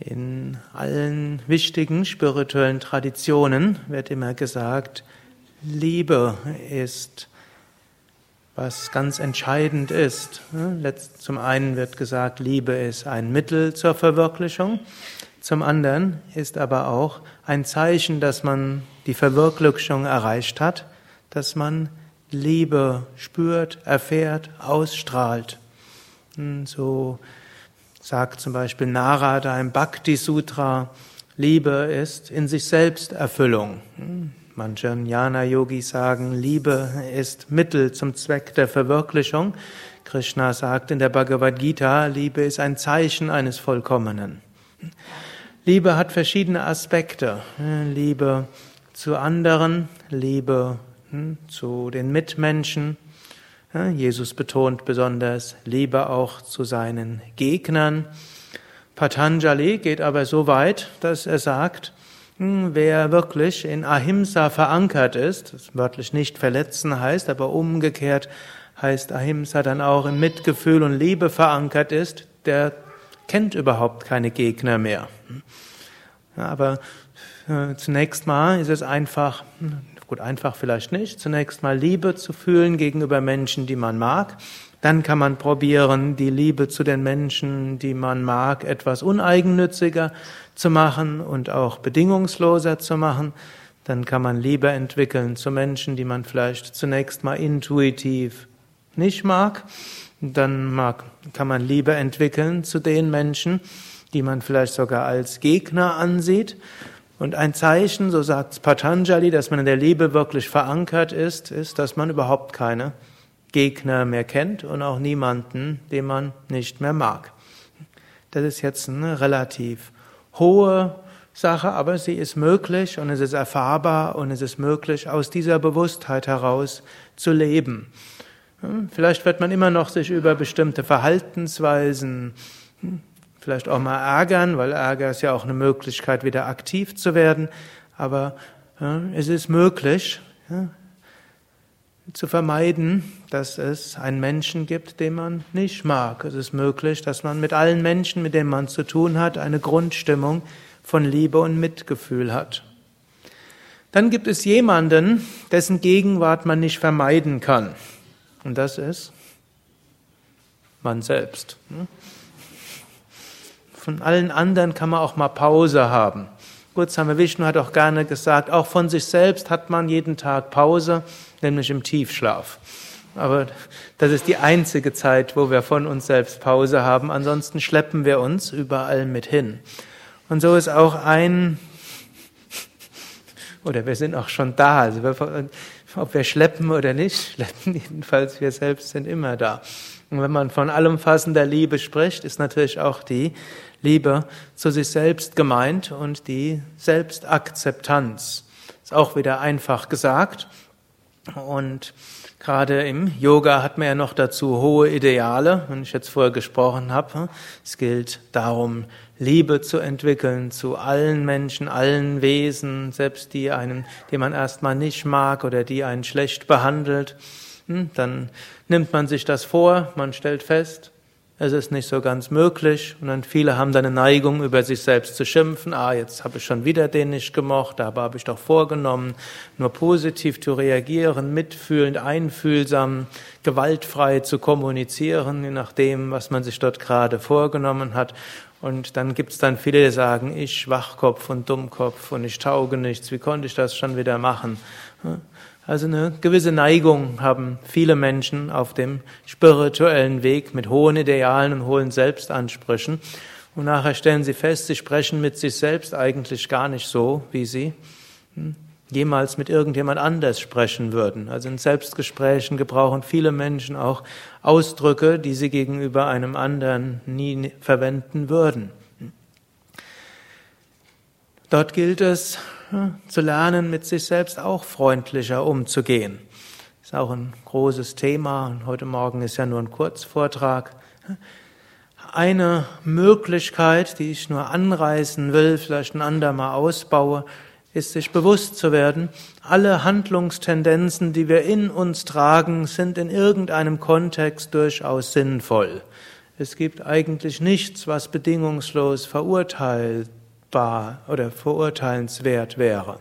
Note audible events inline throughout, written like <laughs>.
In allen wichtigen spirituellen Traditionen wird immer gesagt, Liebe ist, was ganz entscheidend ist. Zum einen wird gesagt, Liebe ist ein Mittel zur Verwirklichung. Zum anderen ist aber auch ein Zeichen, dass man die Verwirklichung erreicht hat, dass man Liebe spürt, erfährt, ausstrahlt. So sagt zum Beispiel Narada im Bhakti Sutra, Liebe ist in sich selbst Erfüllung. Manche Jnana-Yogis sagen, Liebe ist Mittel zum Zweck der Verwirklichung. Krishna sagt in der Bhagavad Gita, Liebe ist ein Zeichen eines Vollkommenen. Liebe hat verschiedene Aspekte. Liebe zu anderen, Liebe hm, zu den Mitmenschen, Jesus betont besonders Liebe auch zu seinen Gegnern. Patanjali geht aber so weit, dass er sagt, hm, wer wirklich in Ahimsa verankert ist, das wörtlich nicht verletzen heißt, aber umgekehrt heißt Ahimsa dann auch in Mitgefühl und Liebe verankert ist, der kennt überhaupt keine Gegner mehr. Aber zunächst mal ist es einfach Gut, einfach vielleicht nicht. Zunächst mal Liebe zu fühlen gegenüber Menschen, die man mag. Dann kann man probieren, die Liebe zu den Menschen, die man mag, etwas uneigennütziger zu machen und auch bedingungsloser zu machen. Dann kann man Liebe entwickeln zu Menschen, die man vielleicht zunächst mal intuitiv nicht mag. Dann mag, kann man Liebe entwickeln zu den Menschen, die man vielleicht sogar als Gegner ansieht. Und ein Zeichen, so sagt Patanjali, dass man in der Liebe wirklich verankert ist, ist, dass man überhaupt keine Gegner mehr kennt und auch niemanden, den man nicht mehr mag. Das ist jetzt eine relativ hohe Sache, aber sie ist möglich und es ist erfahrbar und es ist möglich, aus dieser Bewusstheit heraus zu leben. Vielleicht wird man immer noch sich über bestimmte Verhaltensweisen vielleicht auch mal ärgern, weil Ärger ist ja auch eine Möglichkeit, wieder aktiv zu werden. Aber ja, es ist möglich, ja, zu vermeiden, dass es einen Menschen gibt, den man nicht mag. Es ist möglich, dass man mit allen Menschen, mit denen man zu tun hat, eine Grundstimmung von Liebe und Mitgefühl hat. Dann gibt es jemanden, dessen Gegenwart man nicht vermeiden kann. Und das ist man selbst. Von allen anderen kann man auch mal Pause haben. Gut, Same Vishnu hat auch gerne gesagt, auch von sich selbst hat man jeden Tag Pause, nämlich im Tiefschlaf. Aber das ist die einzige Zeit, wo wir von uns selbst Pause haben. Ansonsten schleppen wir uns überall mit hin. Und so ist auch ein, oder wir sind auch schon da. Also wir, ob wir schleppen oder nicht, <laughs> schleppen jedenfalls wir selbst sind immer da. Und wenn man von allumfassender Liebe spricht, ist natürlich auch die Liebe zu sich selbst gemeint und die Selbstakzeptanz. Ist auch wieder einfach gesagt. Und gerade im Yoga hat man ja noch dazu hohe Ideale. Wenn ich jetzt vorher gesprochen habe, es gilt darum, Liebe zu entwickeln zu allen Menschen, allen Wesen, selbst die einen, die man erstmal nicht mag oder die einen schlecht behandelt. Hm, dann nimmt man sich das vor, man stellt fest, es ist nicht so ganz möglich und dann viele haben dann eine Neigung, über sich selbst zu schimpfen. Ah, jetzt habe ich schon wieder den nicht gemocht, aber habe ich doch vorgenommen, nur positiv zu reagieren, mitfühlend, einfühlsam, gewaltfrei zu kommunizieren, je nachdem, was man sich dort gerade vorgenommen hat. Und dann gibt's dann viele, die sagen, ich Schwachkopf und Dummkopf und ich tauge nichts, wie konnte ich das schon wieder machen? Also eine gewisse Neigung haben viele Menschen auf dem spirituellen Weg mit hohen Idealen und hohen Selbstansprüchen. Und nachher stellen sie fest, sie sprechen mit sich selbst eigentlich gar nicht so, wie sie hm, jemals mit irgendjemand anders sprechen würden. Also in Selbstgesprächen gebrauchen viele Menschen auch Ausdrücke, die sie gegenüber einem anderen nie verwenden würden. Dort gilt es zu lernen, mit sich selbst auch freundlicher umzugehen. Ist auch ein großes Thema. Heute Morgen ist ja nur ein Kurzvortrag. Eine Möglichkeit, die ich nur anreißen will, vielleicht ein andermal ausbaue, ist sich bewusst zu werden, alle Handlungstendenzen, die wir in uns tragen, sind in irgendeinem Kontext durchaus sinnvoll. Es gibt eigentlich nichts, was bedingungslos verurteilbar oder verurteilenswert wäre.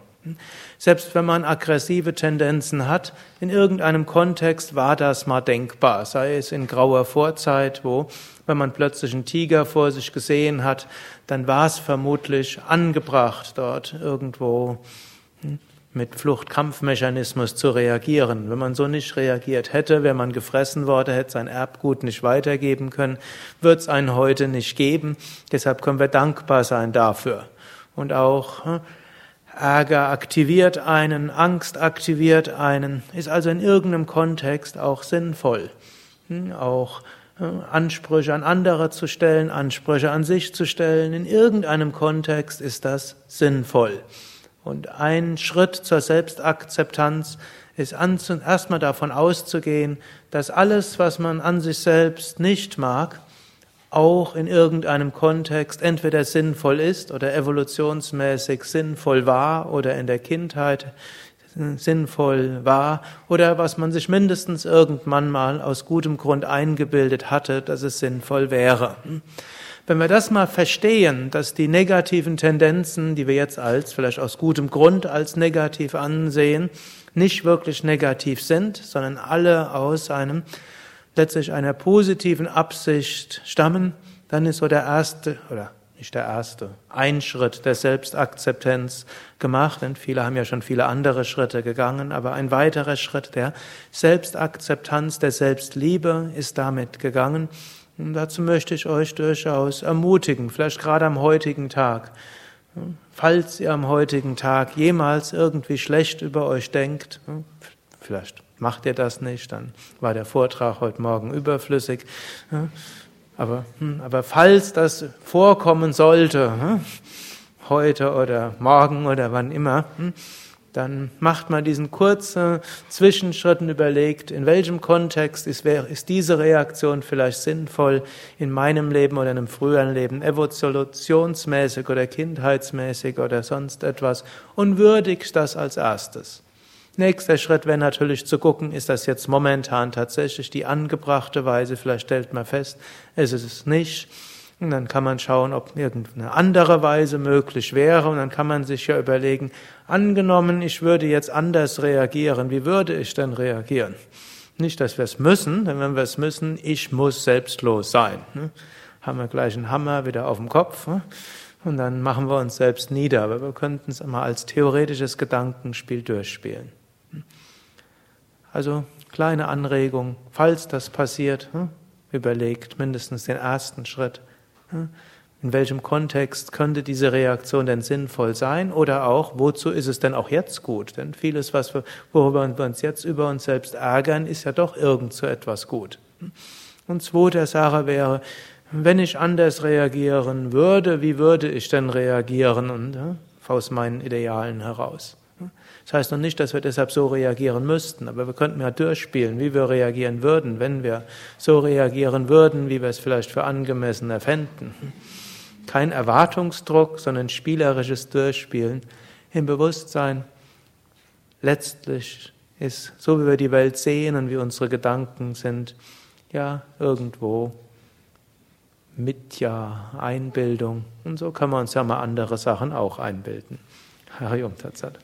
Selbst wenn man aggressive Tendenzen hat, in irgendeinem Kontext war das mal denkbar, sei es in grauer Vorzeit, wo, wenn man plötzlich einen Tiger vor sich gesehen hat, dann war es vermutlich angebracht, dort irgendwo hm, mit Fluchtkampfmechanismus zu reagieren. Wenn man so nicht reagiert hätte, wäre man gefressen worden, hätte sein Erbgut nicht weitergeben können, wird es einen heute nicht geben. Deshalb können wir dankbar sein dafür. Und auch hm, Ärger aktiviert einen, Angst aktiviert einen, ist also in irgendeinem Kontext auch sinnvoll. Hm, auch Ansprüche an andere zu stellen, Ansprüche an sich zu stellen, in irgendeinem Kontext ist das sinnvoll. Und ein Schritt zur Selbstakzeptanz ist erstmal davon auszugehen, dass alles, was man an sich selbst nicht mag, auch in irgendeinem Kontext entweder sinnvoll ist oder evolutionsmäßig sinnvoll war oder in der Kindheit sinnvoll war oder was man sich mindestens irgendwann mal aus gutem Grund eingebildet hatte, dass es sinnvoll wäre. Wenn wir das mal verstehen, dass die negativen Tendenzen, die wir jetzt als vielleicht aus gutem Grund als negativ ansehen, nicht wirklich negativ sind, sondern alle aus einem letztlich einer positiven Absicht stammen, dann ist so der erste oder nicht der erste, ein Schritt der Selbstakzeptanz gemacht, denn viele haben ja schon viele andere Schritte gegangen, aber ein weiterer Schritt der Selbstakzeptanz, der Selbstliebe ist damit gegangen. Und dazu möchte ich euch durchaus ermutigen, vielleicht gerade am heutigen Tag. Falls ihr am heutigen Tag jemals irgendwie schlecht über euch denkt, vielleicht macht ihr das nicht, dann war der Vortrag heute Morgen überflüssig. Aber, hm, aber falls das vorkommen sollte, heute oder morgen oder wann immer, hm, dann macht man diesen kurzen Zwischenschritt und überlegt, in welchem Kontext ist, ist diese Reaktion vielleicht sinnvoll in meinem Leben oder in einem früheren Leben, evolutionsmäßig oder kindheitsmäßig oder sonst etwas und würdigt das als erstes. Nächster Schritt wäre natürlich zu gucken, ist das jetzt momentan tatsächlich die angebrachte Weise? Vielleicht stellt man fest, es ist es nicht. Und dann kann man schauen, ob irgendeine andere Weise möglich wäre. Und dann kann man sich ja überlegen, angenommen, ich würde jetzt anders reagieren, wie würde ich denn reagieren? Nicht, dass wir es müssen, denn wenn wir es müssen, ich muss selbstlos sein. Ne? Haben wir gleich einen Hammer wieder auf dem Kopf ne? und dann machen wir uns selbst nieder. Aber wir könnten es einmal als theoretisches Gedankenspiel durchspielen. Also kleine Anregung, falls das passiert, überlegt mindestens den ersten Schritt. In welchem Kontext könnte diese Reaktion denn sinnvoll sein? Oder auch, wozu ist es denn auch jetzt gut? Denn vieles, was wir, worüber wir uns jetzt über uns selbst ärgern, ist ja doch irgend so etwas gut. Und zweite Sache wäre, wenn ich anders reagieren würde, wie würde ich denn reagieren? Und ja, aus meinen Idealen heraus. Das heißt noch nicht, dass wir deshalb so reagieren müssten, aber wir könnten ja durchspielen, wie wir reagieren würden, wenn wir so reagieren würden, wie wir es vielleicht für angemessen erfänden. Kein Erwartungsdruck, sondern spielerisches Durchspielen im Bewusstsein. Letztlich ist, so wie wir die Welt sehen und wie unsere Gedanken sind, ja, irgendwo Mitja, Einbildung. Und so kann man uns ja mal andere Sachen auch einbilden. Harium Tatsat.